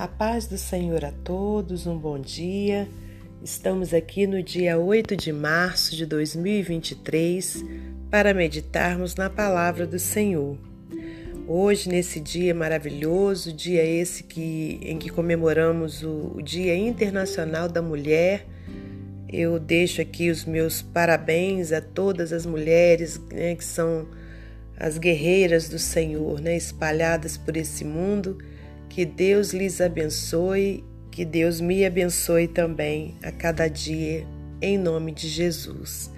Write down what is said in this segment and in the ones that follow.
A paz do Senhor a todos, um bom dia. Estamos aqui no dia 8 de março de 2023 para meditarmos na palavra do Senhor. Hoje, nesse dia maravilhoso, dia esse que, em que comemoramos o, o Dia Internacional da Mulher, eu deixo aqui os meus parabéns a todas as mulheres né, que são as guerreiras do Senhor, né, espalhadas por esse mundo que Deus lhes abençoe, que Deus me abençoe também a cada dia, em nome de Jesus.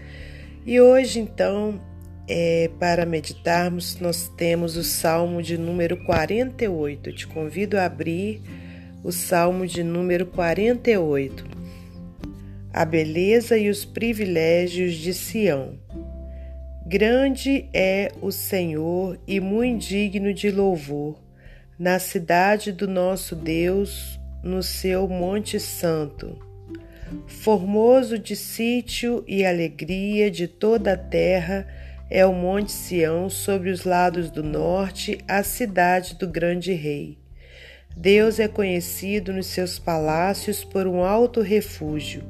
E hoje, então, é, para meditarmos, nós temos o Salmo de número 48. Eu te convido a abrir o Salmo de número 48. A beleza e os privilégios de Sião. Grande é o Senhor e muito digno de louvor na cidade do nosso Deus, no seu Monte Santo. Formoso de sítio e alegria de toda a terra é o Monte Sião sobre os lados do norte, a cidade do grande rei. Deus é conhecido nos seus palácios por um alto refúgio,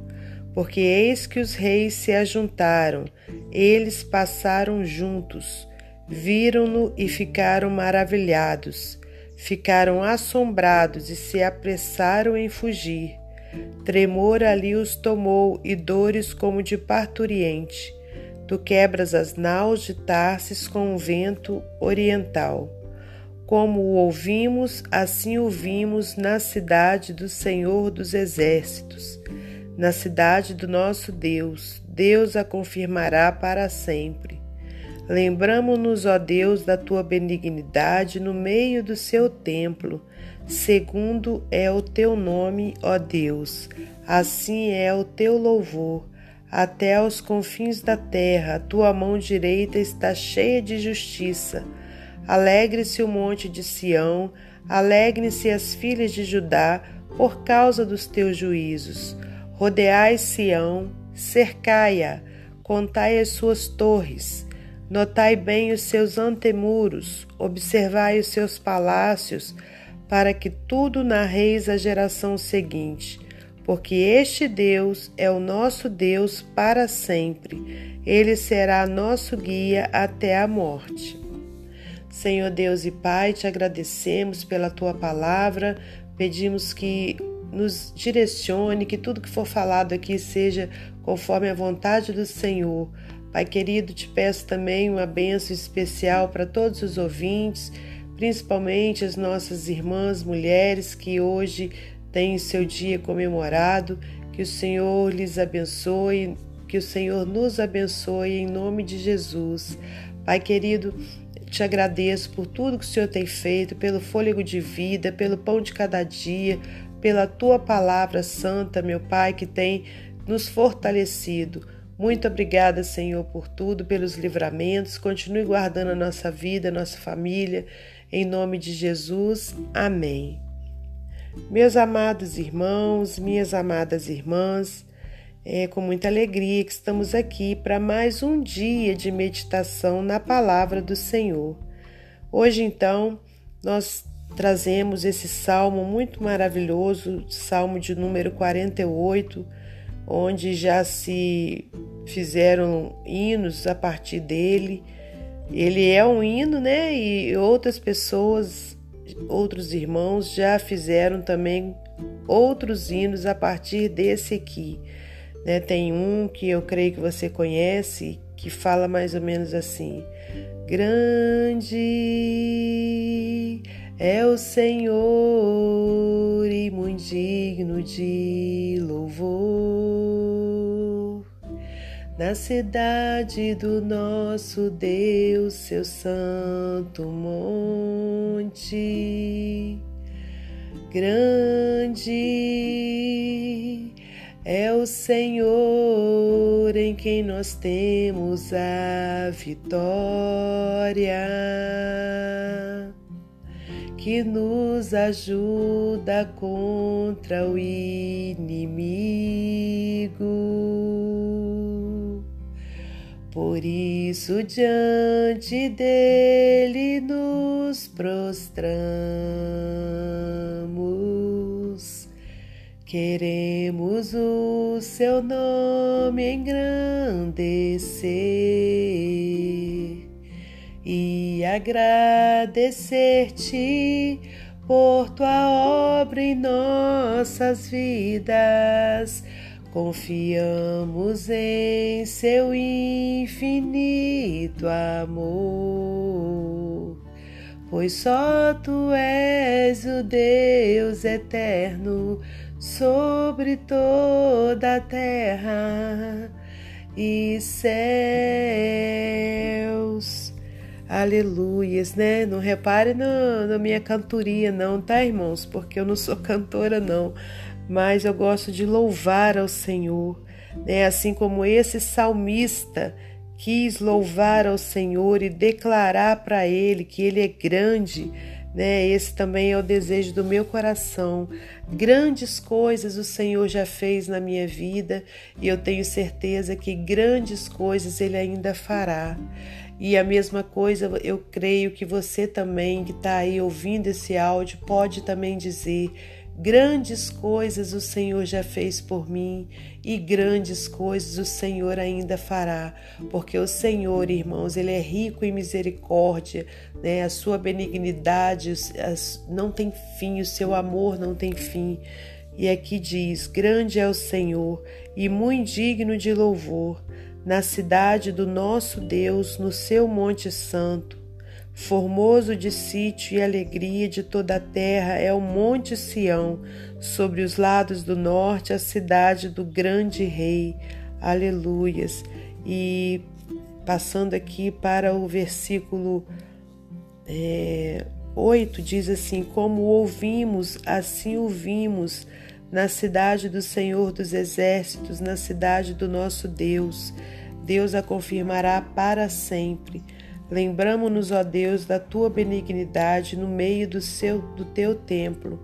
porque eis que os reis se ajuntaram, eles passaram juntos, viram-no e ficaram maravilhados Ficaram assombrados e se apressaram em fugir. Tremor ali os tomou e dores como de parturiente. Tu quebras as naus de Tarsis com o vento oriental. Como o ouvimos, assim o vimos na cidade do Senhor dos Exércitos, na cidade do nosso Deus. Deus a confirmará para sempre. Lembramo-nos, ó Deus, da tua benignidade no meio do seu templo. Segundo é o teu nome, ó Deus, assim é o teu louvor. Até aos confins da terra, tua mão direita está cheia de justiça. Alegre-se o monte de Sião, alegre-se as filhas de Judá, por causa dos teus juízos. Rodeai Sião, cercai-a, contai as suas torres Notai bem os seus antemuros, observai os seus palácios, para que tudo narreis à geração seguinte, porque este Deus é o nosso Deus para sempre. Ele será nosso guia até a morte. Senhor Deus e Pai, te agradecemos pela tua palavra, pedimos que nos direcione, que tudo que for falado aqui seja conforme a vontade do Senhor Pai querido, te peço também uma bênção especial para todos os ouvintes, principalmente as nossas irmãs mulheres que hoje têm seu dia comemorado. Que o Senhor lhes abençoe, que o Senhor nos abençoe em nome de Jesus. Pai querido, te agradeço por tudo que o Senhor tem feito, pelo fôlego de vida, pelo pão de cada dia, pela tua palavra santa, meu Pai, que tem nos fortalecido. Muito obrigada, Senhor, por tudo, pelos livramentos. Continue guardando a nossa vida, a nossa família. Em nome de Jesus. Amém. Meus amados irmãos, minhas amadas irmãs, é com muita alegria que estamos aqui para mais um dia de meditação na palavra do Senhor. Hoje, então, nós trazemos esse salmo muito maravilhoso, salmo de número 48 onde já se fizeram hinos a partir dele. Ele é um hino, né? E outras pessoas, outros irmãos já fizeram também outros hinos a partir desse aqui. Né? Tem um que eu creio que você conhece que fala mais ou menos assim: Grande é o Senhor e muito digno de Na cidade do nosso Deus, seu santo monte, grande é o Senhor em quem nós temos a vitória que nos ajuda contra o inimigo. Por isso, diante dele nos prostramos Queremos o seu nome engrandecer e agradecer-te por tua obra em nossas vidas. Confiamos em seu infinito amor, pois só tu és o Deus eterno sobre toda a terra e céus. Aleluias, né? Não repare na, na minha cantoria, não, tá, irmãos? Porque eu não sou cantora, não. Mas eu gosto de louvar ao Senhor, né? Assim como esse salmista quis louvar ao Senhor e declarar para Ele que Ele é grande né? Esse também é o desejo do meu coração. Grandes coisas o Senhor já fez na minha vida e eu tenho certeza que grandes coisas Ele ainda fará. E a mesma coisa eu creio que você também que está aí ouvindo esse áudio pode também dizer Grandes coisas o Senhor já fez por mim e grandes coisas o Senhor ainda fará, porque o Senhor, irmãos, ele é rico em misericórdia, né? A sua benignidade não tem fim, o seu amor não tem fim. E aqui diz: Grande é o Senhor e muito digno de louvor, na cidade do nosso Deus, no seu monte santo. Formoso de sítio e alegria de toda a terra é o Monte Sião, sobre os lados do norte, a cidade do grande rei. Aleluias. E passando aqui para o versículo é, 8, diz assim: Como ouvimos, assim ouvimos na cidade do Senhor dos Exércitos, na cidade do nosso Deus. Deus a confirmará para sempre. Lembramo-nos, ó Deus, da tua benignidade no meio do, seu, do teu templo.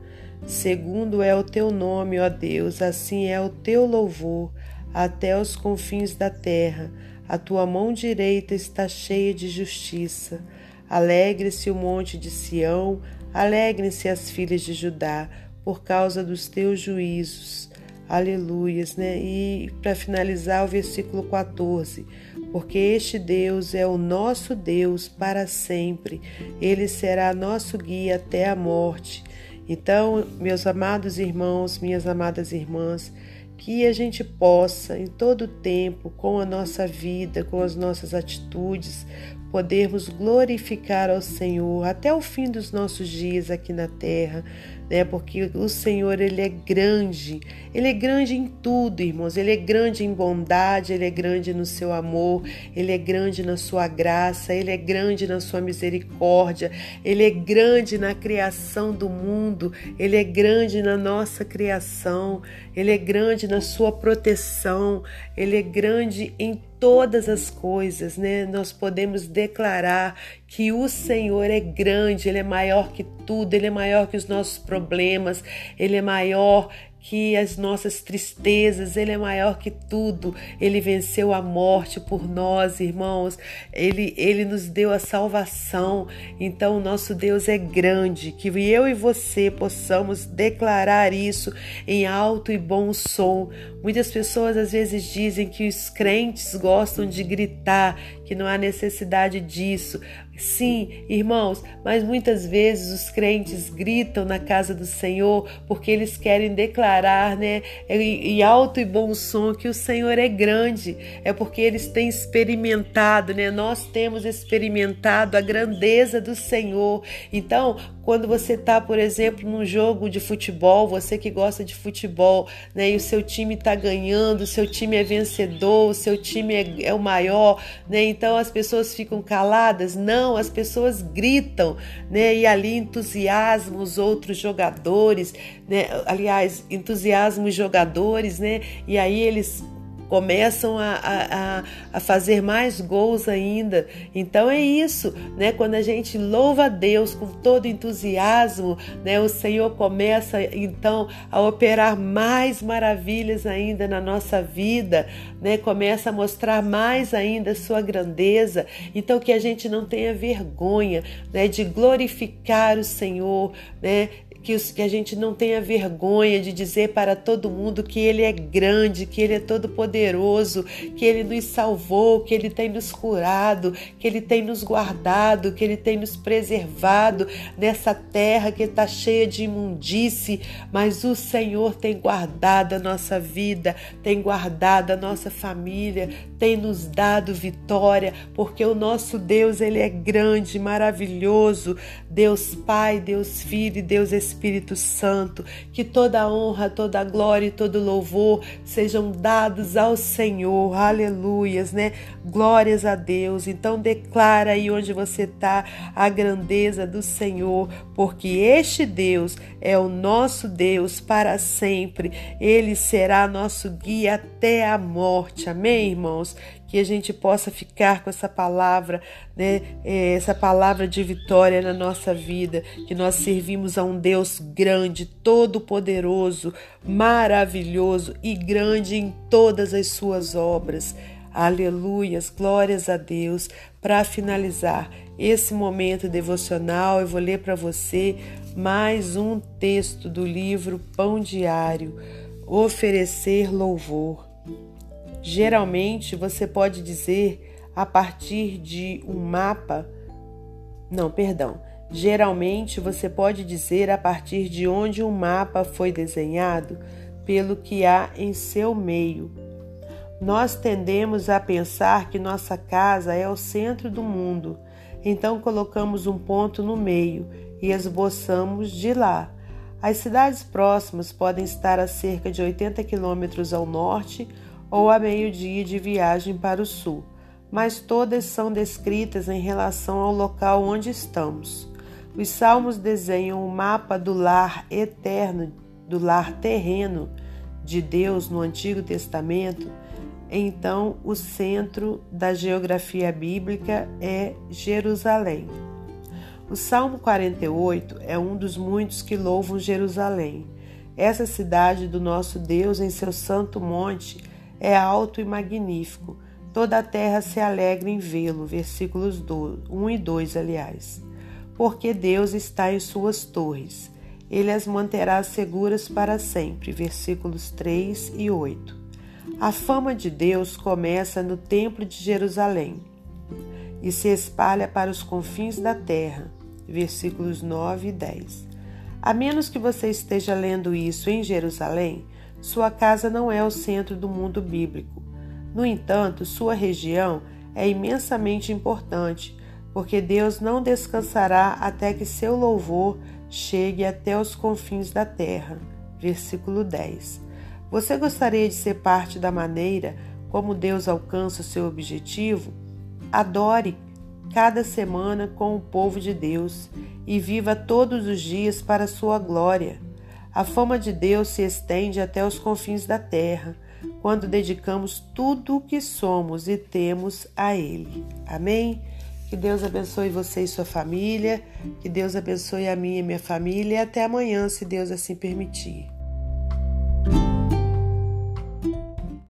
Segundo é o teu nome, ó Deus, assim é o teu louvor até os confins da terra. A tua mão direita está cheia de justiça. Alegre-se o monte de Sião, alegrem-se as filhas de Judá, por causa dos teus juízos. Aleluias, né? E para finalizar o versículo 14 porque este Deus é o nosso Deus para sempre, ele será nosso guia até a morte. Então, meus amados irmãos, minhas amadas irmãs, que a gente possa, em todo tempo, com a nossa vida, com as nossas atitudes, podermos glorificar ao Senhor até o fim dos nossos dias aqui na terra, né? Porque o Senhor, ele é grande. Ele é grande em tudo, irmãos. Ele é grande em bondade, ele é grande no seu amor, ele é grande na sua graça, ele é grande na sua misericórdia, ele é grande na criação do mundo, ele é grande na nossa criação, ele é grande na sua proteção, ele é grande em todas as coisas, né? Nós podemos declarar que o Senhor é grande, ele é maior que tudo, ele é maior que os nossos problemas, ele é maior que as nossas tristezas, Ele é maior que tudo. Ele venceu a morte por nós, irmãos. Ele, ele nos deu a salvação. Então, o nosso Deus é grande. Que eu e você possamos declarar isso em alto e bom som. Muitas pessoas às vezes dizem que os crentes gostam de gritar, que não há necessidade disso. Sim, irmãos, mas muitas vezes os crentes gritam na casa do Senhor porque eles querem declarar, né, em alto e bom som que o Senhor é grande. É porque eles têm experimentado, né? Nós temos experimentado a grandeza do Senhor. Então, quando você está, por exemplo, num jogo de futebol, você que gosta de futebol, né, e o seu time está ganhando, o seu time é vencedor, o seu time é, é o maior, né? Então as pessoas ficam caladas? Não as pessoas gritam, né? E ali entusiasmam os outros jogadores, né? Aliás, entusiasmam os jogadores, né? E aí eles começam a, a, a, fazer mais gols ainda. Então é isso, né? Quando a gente louva a Deus com todo entusiasmo, né? O Senhor começa então a operar mais maravilhas ainda na nossa vida, né? Começa a mostrar mais ainda a sua grandeza. Então que a gente não tenha vergonha, né? De glorificar o Senhor, né? Que, os, que a gente não tenha vergonha de dizer para todo mundo que Ele é grande, que Ele é todo poderoso, que Ele nos salvou, que Ele tem nos curado, que Ele tem nos guardado, que Ele tem nos preservado nessa terra que está cheia de imundície, mas o Senhor tem guardado a nossa vida, tem guardado a nossa família, tem nos dado vitória, porque o nosso Deus, Ele é grande, maravilhoso, Deus Pai, Deus Filho e Deus Espírito Santo, que toda honra, toda glória e todo louvor sejam dados ao Senhor, aleluias, né? Glórias a Deus. Então declara aí onde você está a grandeza do Senhor, porque este Deus é o nosso Deus para sempre. Ele será nosso guia até a morte. Amém, irmãos? Que a gente possa ficar com essa palavra, né? É, essa palavra de vitória na nossa vida, que nós servimos a um Deus grande, todo-poderoso, maravilhoso e grande em todas as suas obras. Aleluias, glórias a Deus. Para finalizar esse momento devocional, eu vou ler para você mais um texto do livro Pão Diário, Oferecer Louvor. Geralmente você pode dizer a partir de um mapa. Não, perdão. Geralmente você pode dizer a partir de onde um mapa foi desenhado, pelo que há em seu meio nós tendemos a pensar que nossa casa é o centro do mundo, então colocamos um ponto no meio e esboçamos de lá. As cidades próximas podem estar a cerca de 80 quilômetros ao norte ou a meio-dia de viagem para o sul, mas todas são descritas em relação ao local onde estamos. Os salmos desenham o mapa do lar eterno, do lar terreno de Deus no Antigo Testamento então o centro da geografia bíblica é Jerusalém. O Salmo 48 é um dos muitos que louvam Jerusalém. Essa cidade do nosso Deus em seu santo monte é alto e magnífico. Toda a terra se alegra em vê-lo. Versículos 1 e 2, aliás. Porque Deus está em suas torres. Ele as manterá seguras para sempre. Versículos 3 e 8. A fama de Deus começa no Templo de Jerusalém e se espalha para os confins da terra. Versículos 9 e 10. A menos que você esteja lendo isso em Jerusalém, sua casa não é o centro do mundo bíblico. No entanto, sua região é imensamente importante, porque Deus não descansará até que seu louvor chegue até os confins da terra. Versículo 10. Você gostaria de ser parte da maneira como Deus alcança o seu objetivo? Adore cada semana com o povo de Deus e viva todos os dias para sua glória. A fama de Deus se estende até os confins da terra, quando dedicamos tudo o que somos e temos a Ele. Amém? Que Deus abençoe você e sua família, que Deus abençoe a minha e minha família e até amanhã, se Deus assim permitir.